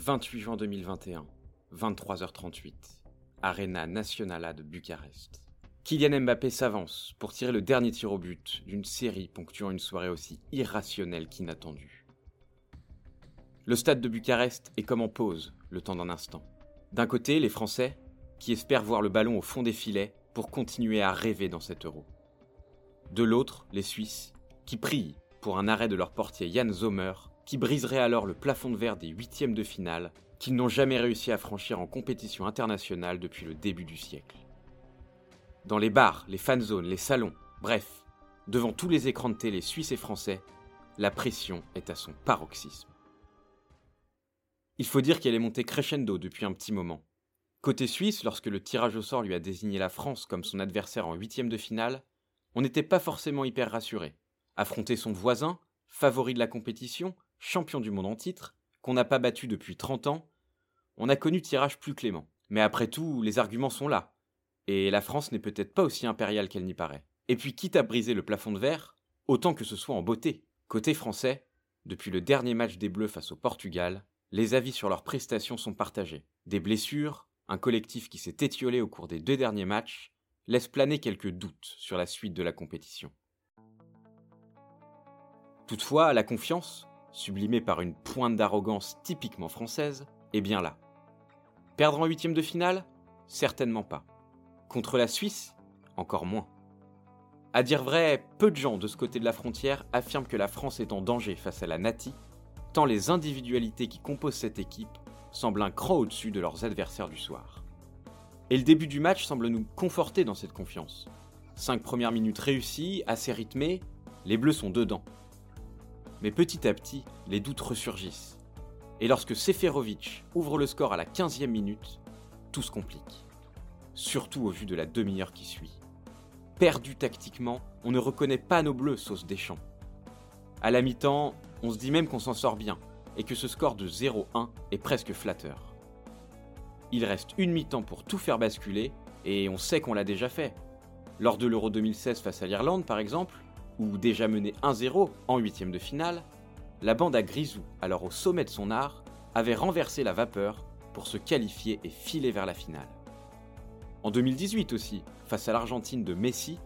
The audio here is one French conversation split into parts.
28 juin 2021, 23h38, Arena Nationala de Bucarest. Kylian Mbappé s'avance pour tirer le dernier tir au but d'une série ponctuant une soirée aussi irrationnelle qu'inattendue. Le stade de Bucarest est comme en pause le temps d'un instant. D'un côté, les Français, qui espèrent voir le ballon au fond des filets pour continuer à rêver dans cet euro. De l'autre, les Suisses, qui prient pour un arrêt de leur portier Jan Zomer, qui briserait alors le plafond de verre des huitièmes de finale qu'ils n'ont jamais réussi à franchir en compétition internationale depuis le début du siècle. Dans les bars, les fan zones, les salons, bref, devant tous les écrans de télé suisses et français, la pression est à son paroxysme. Il faut dire qu'elle est montée crescendo depuis un petit moment. Côté suisse, lorsque le tirage au sort lui a désigné la France comme son adversaire en huitième de finale, on n'était pas forcément hyper rassuré. Affronter son voisin, favori de la compétition, champion du monde en titre, qu'on n'a pas battu depuis 30 ans, on a connu tirage plus clément. Mais après tout, les arguments sont là. Et la France n'est peut-être pas aussi impériale qu'elle n'y paraît. Et puis, quitte à briser le plafond de verre, autant que ce soit en beauté. Côté français, depuis le dernier match des Bleus face au Portugal, les avis sur leurs prestations sont partagés. Des blessures, un collectif qui s'est étiolé au cours des deux derniers matchs, laisse planer quelques doutes sur la suite de la compétition. Toutefois, la confiance, sublimée par une pointe d'arrogance typiquement française, est bien là. Perdre en huitième de finale? Certainement pas. Contre la Suisse? Encore moins. À dire vrai, peu de gens de ce côté de la frontière affirment que la France est en danger face à la Nati, tant les individualités qui composent cette équipe semblent un cran au-dessus de leurs adversaires du soir. Et le début du match semble nous conforter dans cette confiance. Cinq premières minutes réussies, assez rythmées, les Bleus sont dedans. Mais petit à petit, les doutes ressurgissent. Et lorsque Seferovic ouvre le score à la 15e minute, tout se complique. Surtout au vu de la demi-heure qui suit. Perdu tactiquement, on ne reconnaît pas nos bleus, sauce Deschamps. À la mi-temps, on se dit même qu'on s'en sort bien, et que ce score de 0-1 est presque flatteur. Il reste une mi-temps pour tout faire basculer, et on sait qu'on l'a déjà fait. Lors de l'Euro 2016 face à l'Irlande, par exemple, ou déjà mené 1-0 en huitième de finale, la bande à Grisou, alors au sommet de son art, avait renversé la vapeur pour se qualifier et filer vers la finale. En 2018 aussi, face à l'Argentine de Messi,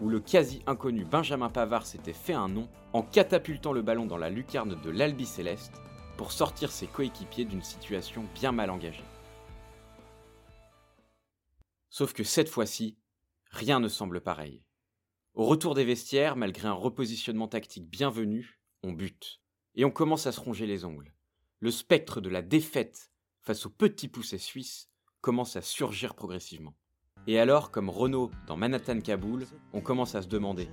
où le quasi inconnu Benjamin Pavard s'était fait un nom en catapultant le ballon dans la lucarne de l'Albi Céleste pour sortir ses coéquipiers d'une situation bien mal engagée. Sauf que cette fois-ci, rien ne semble pareil. Au retour des vestiaires, malgré un repositionnement tactique bienvenu, on bute. Et on commence à se ronger les ongles. Le spectre de la défaite face aux petits poussets suisses commence à surgir progressivement. Et alors, comme Renault dans Manhattan Kaboul, on commence à se demander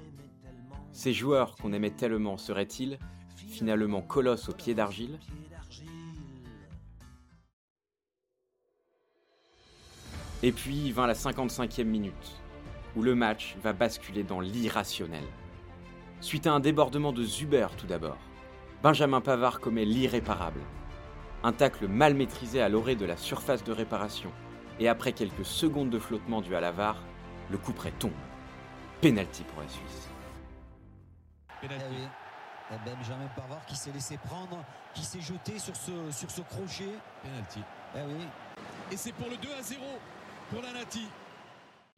ces joueurs qu'on aimait tellement seraient-ils finalement colosses aux pieds d'argile? Et puis vint la 55e minute, où le match va basculer dans l'irrationnel. Suite à un débordement de Zuber tout d'abord, Benjamin Pavard commet l'irréparable. Un tacle mal maîtrisé à l'orée de la surface de réparation, et après quelques secondes de flottement dû à la VAR, le coup près tombe. Penalty pour la Suisse. Penalty. Eh oui. Eh Benjamin Pavard qui s'est laissé prendre, qui s'est jeté sur ce, sur ce crochet. Penalty. Eh oui. Et c'est pour le 2 à 0 pour la Nati.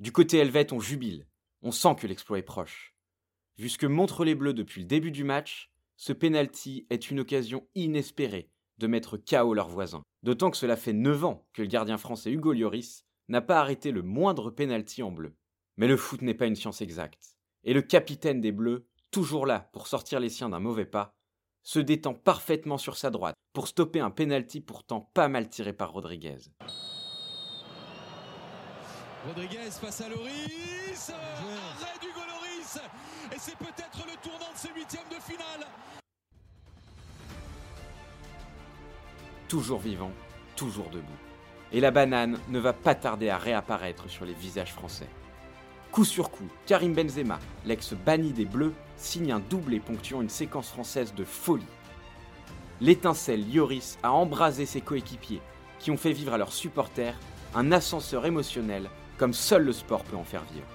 Du côté helvète, on jubile. On sent que l'exploit est proche. Vu ce que montrent les Bleus depuis le début du match, ce penalty est une occasion inespérée de mettre KO leurs voisins. D'autant que cela fait 9 ans que le gardien français Hugo Lloris n'a pas arrêté le moindre penalty en bleu. Mais le foot n'est pas une science exacte. Et le capitaine des Bleus, toujours là pour sortir les siens d'un mauvais pas, se détend parfaitement sur sa droite pour stopper un penalty pourtant pas mal tiré par Rodriguez. Rodriguez face à Loris. Arrêt du Loris. Et c'est peut-être le tournant de ce huitième de finale. Toujours vivant, toujours debout. Et la banane ne va pas tarder à réapparaître sur les visages français. Coup sur coup, Karim Benzema, l'ex-banni des Bleus, signe un doublé ponctuant une séquence française de folie. L'étincelle Lloris a embrasé ses coéquipiers, qui ont fait vivre à leurs supporters un ascenseur émotionnel comme seul le sport peut en faire vivre.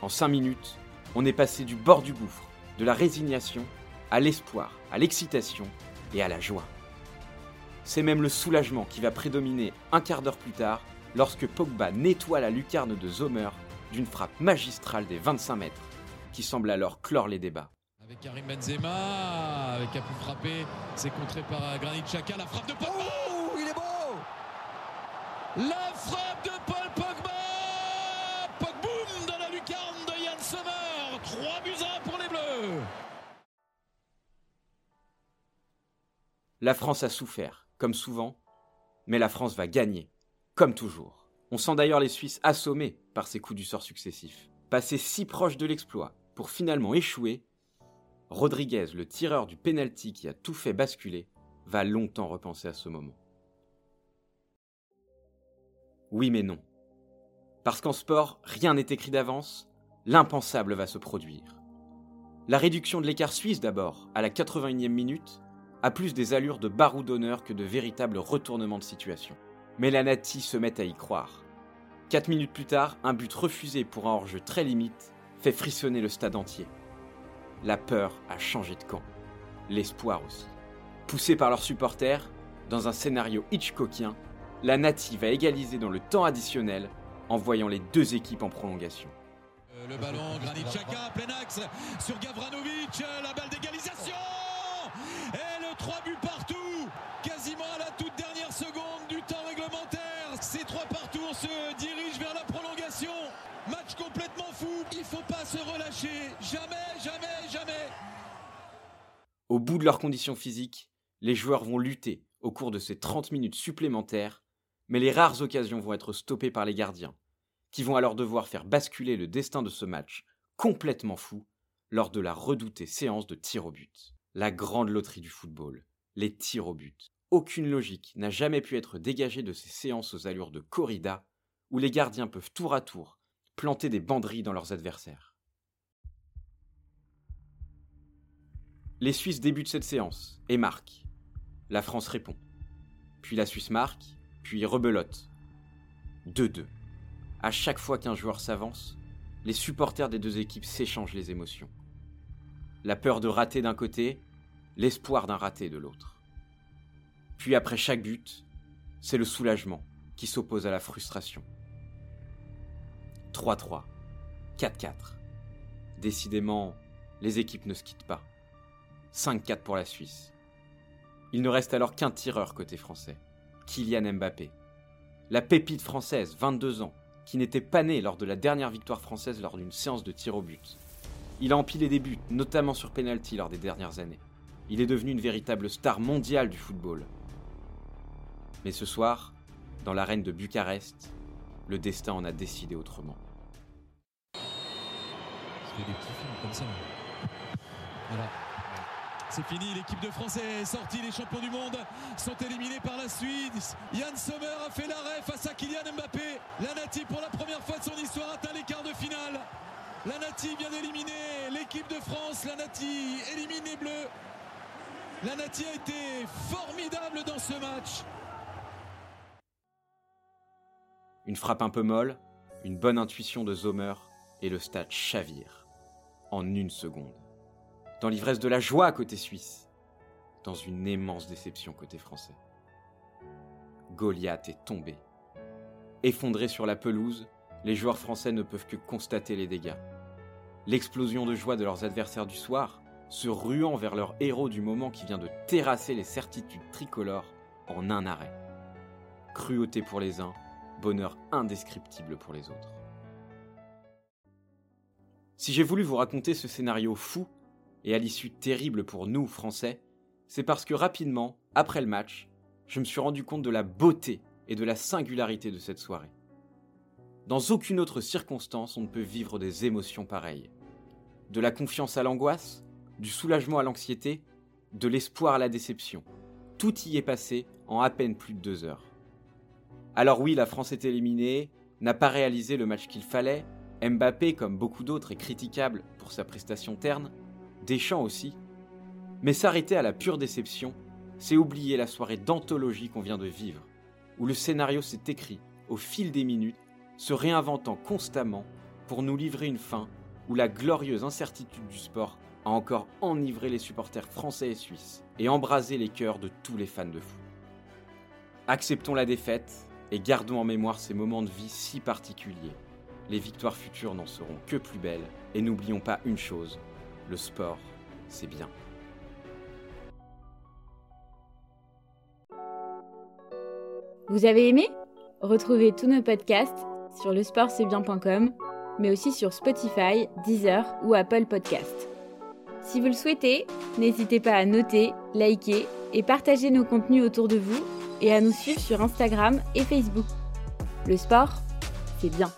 En 5 minutes, on est passé du bord du gouffre, de la résignation, à l'espoir, à l'excitation et à la joie. C'est même le soulagement qui va prédominer un quart d'heure plus tard lorsque Pogba nettoie la lucarne de Zomer d'une frappe magistrale des 25 mètres, qui semble alors clore les débats. Avec Karim Benzema, avec un coup frappé, c'est contré par Granit Xhaka, la frappe de Pogba Oh, il est beau La frappe La France a souffert, comme souvent, mais la France va gagner, comme toujours. On sent d'ailleurs les Suisses assommés par ces coups du sort successifs. Passés si proches de l'exploit pour finalement échouer, Rodriguez, le tireur du penalty qui a tout fait basculer, va longtemps repenser à ce moment. Oui mais non. Parce qu'en sport, rien n'est écrit d'avance, l'impensable va se produire. La réduction de l'écart suisse d'abord, à la 81e minute, a plus des allures de barou d'honneur que de véritables retournements de situation. Mais la Nati se met à y croire. Quatre minutes plus tard, un but refusé pour un hors-jeu très limite fait frissonner le stade entier. La peur a changé de camp. L'espoir aussi. Poussés par leurs supporters, dans un scénario Hitchcockien, la Nati va égaliser dans le temps additionnel en voyant les deux équipes en prolongation. Euh, le ballon, Granit Xhaka, plein axe sur Gavranovic, la balle d'égalisation 3 buts partout, quasiment à la toute dernière seconde du temps réglementaire. C'est 3 partout, on se dirige vers la prolongation. Match complètement fou, il faut pas se relâcher, jamais, jamais, jamais. Au bout de leurs conditions physiques, les joueurs vont lutter au cours de ces 30 minutes supplémentaires, mais les rares occasions vont être stoppées par les gardiens, qui vont alors devoir faire basculer le destin de ce match complètement fou lors de la redoutée séance de tir au but. La grande loterie du football, les tirs au but. Aucune logique n'a jamais pu être dégagée de ces séances aux allures de corrida, où les gardiens peuvent tour à tour planter des banderilles dans leurs adversaires. Les Suisses débutent cette séance et marquent. La France répond. Puis la Suisse marque, puis rebelote. 2-2. À chaque fois qu'un joueur s'avance, les supporters des deux équipes s'échangent les émotions. La peur de rater d'un côté, l'espoir d'un raté de l'autre. Puis après chaque but, c'est le soulagement qui s'oppose à la frustration. 3-3, 4-4. Décidément, les équipes ne se quittent pas. 5-4 pour la Suisse. Il ne reste alors qu'un tireur côté français, Kylian Mbappé. La pépite française, 22 ans, qui n'était pas né lors de la dernière victoire française lors d'une séance de tir au but. Il a empilé des buts, notamment sur penalty lors des dernières années. Il est devenu une véritable star mondiale du football. Mais ce soir, dans l'arène de Bucarest, le destin en a décidé autrement. Je fais des petits films comme ça. Voilà. C'est fini, l'équipe de France est sortie, les champions du monde sont éliminés par la Suisse. Yann Sommer a fait l'arrêt face à Kylian Mbappé. La Nati, pour la première fois de son histoire, atteint les quarts de finale. La Nati vient d'éliminer l'équipe de France. La Nati élimine les Bleus. La Nati a été formidable dans ce match. Une frappe un peu molle, une bonne intuition de Zomer et le stade chavire. En une seconde. Dans l'ivresse de la joie côté suisse. Dans une immense déception côté français. Goliath est tombé. Effondré sur la pelouse, les joueurs français ne peuvent que constater les dégâts. L'explosion de joie de leurs adversaires du soir, se ruant vers leur héros du moment qui vient de terrasser les certitudes tricolores en un arrêt. Cruauté pour les uns, bonheur indescriptible pour les autres. Si j'ai voulu vous raconter ce scénario fou et à l'issue terrible pour nous, Français, c'est parce que rapidement, après le match, je me suis rendu compte de la beauté et de la singularité de cette soirée. Dans aucune autre circonstance on ne peut vivre des émotions pareilles. De la confiance à l'angoisse, du soulagement à l'anxiété, de l'espoir à la déception. Tout y est passé en à peine plus de deux heures. Alors oui, la France est éliminée, n'a pas réalisé le match qu'il fallait, Mbappé, comme beaucoup d'autres, est critiquable pour sa prestation terne, Deschamps aussi. Mais s'arrêter à la pure déception, c'est oublier la soirée d'anthologie qu'on vient de vivre, où le scénario s'est écrit au fil des minutes, se réinventant constamment pour nous livrer une fin où la glorieuse incertitude du sport a encore enivré les supporters français et suisses et embrasé les cœurs de tous les fans de foot. Acceptons la défaite et gardons en mémoire ces moments de vie si particuliers. Les victoires futures n'en seront que plus belles et n'oublions pas une chose, le sport, c'est bien. Vous avez aimé? Retrouvez tous nos podcasts sur lesportcestbien.com, mais aussi sur Spotify, Deezer ou Apple Podcasts. Si vous le souhaitez, n'hésitez pas à noter, liker et partager nos contenus autour de vous et à nous suivre sur Instagram et Facebook. Le sport, c'est bien.